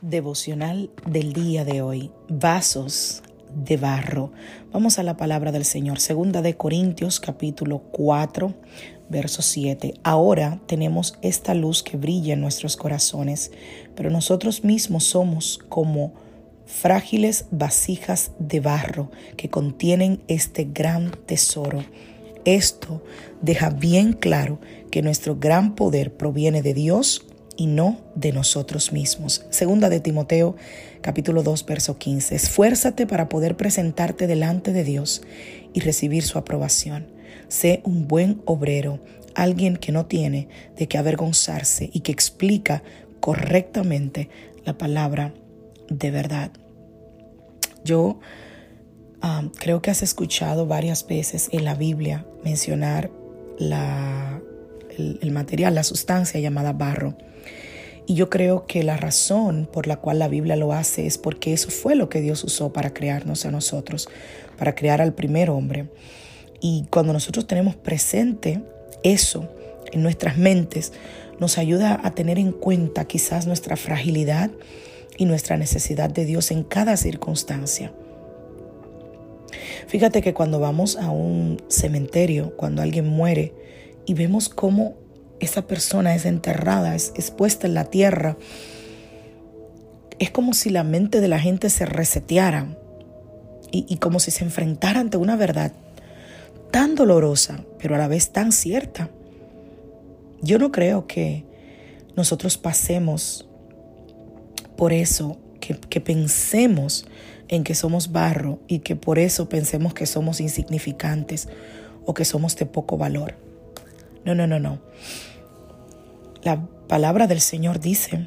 Devocional del día de hoy, vasos de barro. Vamos a la palabra del Señor, segunda de Corintios capítulo 4, verso 7. Ahora tenemos esta luz que brilla en nuestros corazones, pero nosotros mismos somos como frágiles vasijas de barro que contienen este gran tesoro. Esto deja bien claro que nuestro gran poder proviene de Dios y no de nosotros mismos. Segunda de Timoteo capítulo 2 verso 15. Esfuérzate para poder presentarte delante de Dios y recibir su aprobación. Sé un buen obrero, alguien que no tiene de qué avergonzarse y que explica correctamente la palabra de verdad. Yo um, creo que has escuchado varias veces en la Biblia mencionar la, el material, la sustancia llamada barro. Y yo creo que la razón por la cual la Biblia lo hace es porque eso fue lo que Dios usó para crearnos a nosotros, para crear al primer hombre. Y cuando nosotros tenemos presente eso en nuestras mentes, nos ayuda a tener en cuenta quizás nuestra fragilidad y nuestra necesidad de Dios en cada circunstancia. Fíjate que cuando vamos a un cementerio, cuando alguien muere y vemos cómo esa persona es enterrada, es, expuesta en la tierra. Es como si la mente de la gente se reseteara y, y como si se enfrentara ante una verdad tan dolorosa, pero a la vez tan cierta. Yo no creo que nosotros pasemos por eso, que, que, pensemos en que somos barro y que por eso pensemos que somos insignificantes o que somos de poco valor. No, no, no, no. La palabra del Señor dice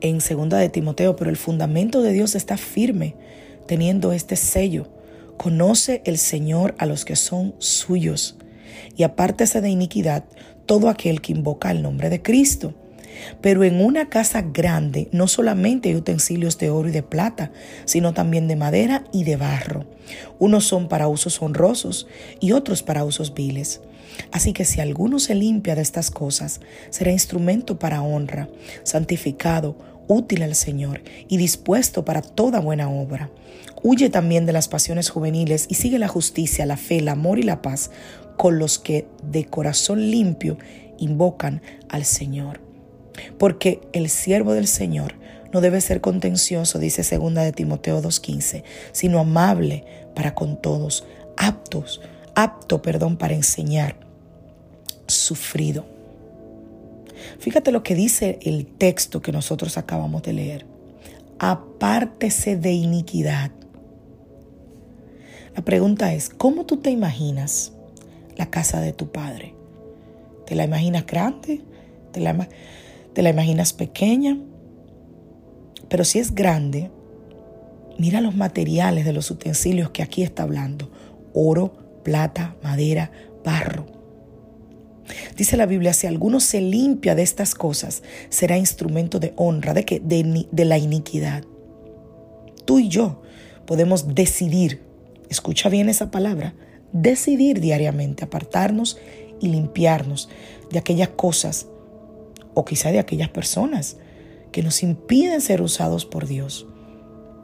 en segunda de Timoteo, pero el fundamento de Dios está firme, teniendo este sello. Conoce el Señor a los que son suyos, y apártese de iniquidad todo aquel que invoca el nombre de Cristo. Pero en una casa grande no solamente hay utensilios de oro y de plata, sino también de madera y de barro. Unos son para usos honrosos y otros para usos viles. Así que si alguno se limpia de estas cosas, será instrumento para honra, santificado, útil al Señor y dispuesto para toda buena obra. Huye también de las pasiones juveniles y sigue la justicia, la fe, el amor y la paz con los que de corazón limpio invocan al Señor. Porque el siervo del Señor no debe ser contencioso, dice segunda de Timoteo 2:15, sino amable para con todos, aptos, apto, perdón, para enseñar, sufrido. Fíjate lo que dice el texto que nosotros acabamos de leer. Apártese de iniquidad. La pregunta es, ¿cómo tú te imaginas la casa de tu padre? ¿Te la imaginas grande? ¿Te la, te la imaginas pequeña? Pero si es grande, mira los materiales de los utensilios que aquí está hablando. Oro, plata, madera, barro. Dice la Biblia, si alguno se limpia de estas cosas, será instrumento de honra, de, de, de la iniquidad. Tú y yo podemos decidir, escucha bien esa palabra, decidir diariamente apartarnos y limpiarnos de aquellas cosas o quizá de aquellas personas que nos impiden ser usados por Dios,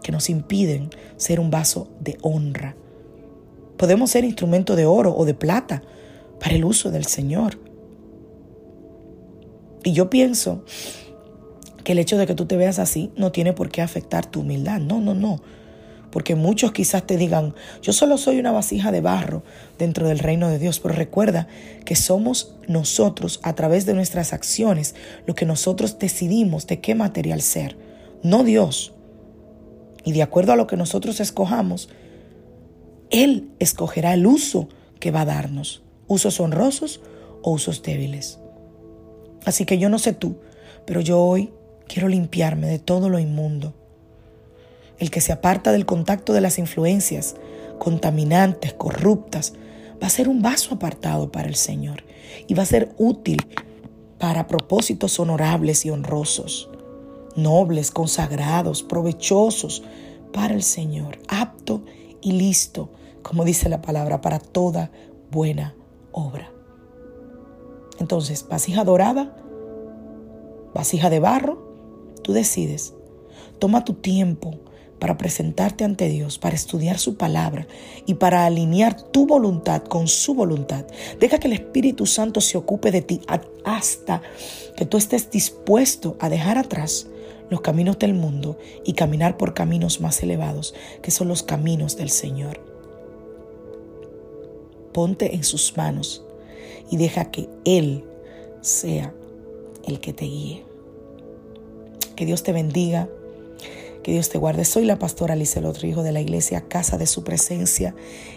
que nos impiden ser un vaso de honra. Podemos ser instrumento de oro o de plata para el uso del Señor. Y yo pienso que el hecho de que tú te veas así no tiene por qué afectar tu humildad. No, no, no. Porque muchos quizás te digan, yo solo soy una vasija de barro dentro del reino de Dios. Pero recuerda que somos nosotros, a través de nuestras acciones, lo que nosotros decidimos de qué material ser, no Dios. Y de acuerdo a lo que nosotros escojamos, Él escogerá el uso que va a darnos. Usos honrosos o usos débiles. Así que yo no sé tú, pero yo hoy quiero limpiarme de todo lo inmundo. El que se aparta del contacto de las influencias contaminantes, corruptas, va a ser un vaso apartado para el Señor y va a ser útil para propósitos honorables y honrosos, nobles, consagrados, provechosos para el Señor, apto y listo, como dice la palabra, para toda buena obra. Entonces, vasija dorada, vasija de barro, tú decides. Toma tu tiempo para presentarte ante Dios, para estudiar su palabra y para alinear tu voluntad con su voluntad. Deja que el Espíritu Santo se ocupe de ti hasta que tú estés dispuesto a dejar atrás los caminos del mundo y caminar por caminos más elevados, que son los caminos del Señor. Ponte en sus manos y deja que Él sea el que te guíe. Que Dios te bendiga. Que Dios te guarde. Soy la pastora Alice Rodrigo de la iglesia Casa de Su Presencia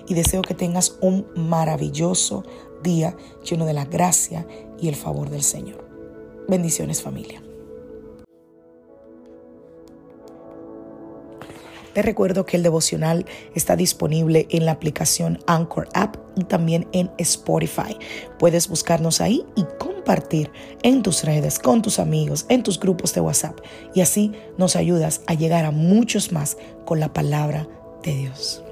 y deseo que tengas un maravilloso día lleno de la gracia y el favor del Señor. Bendiciones familia. Te recuerdo que el devocional está disponible en la aplicación Anchor App y también en Spotify. Puedes buscarnos ahí y compartir en tus redes, con tus amigos, en tus grupos de WhatsApp. Y así nos ayudas a llegar a muchos más con la palabra de Dios.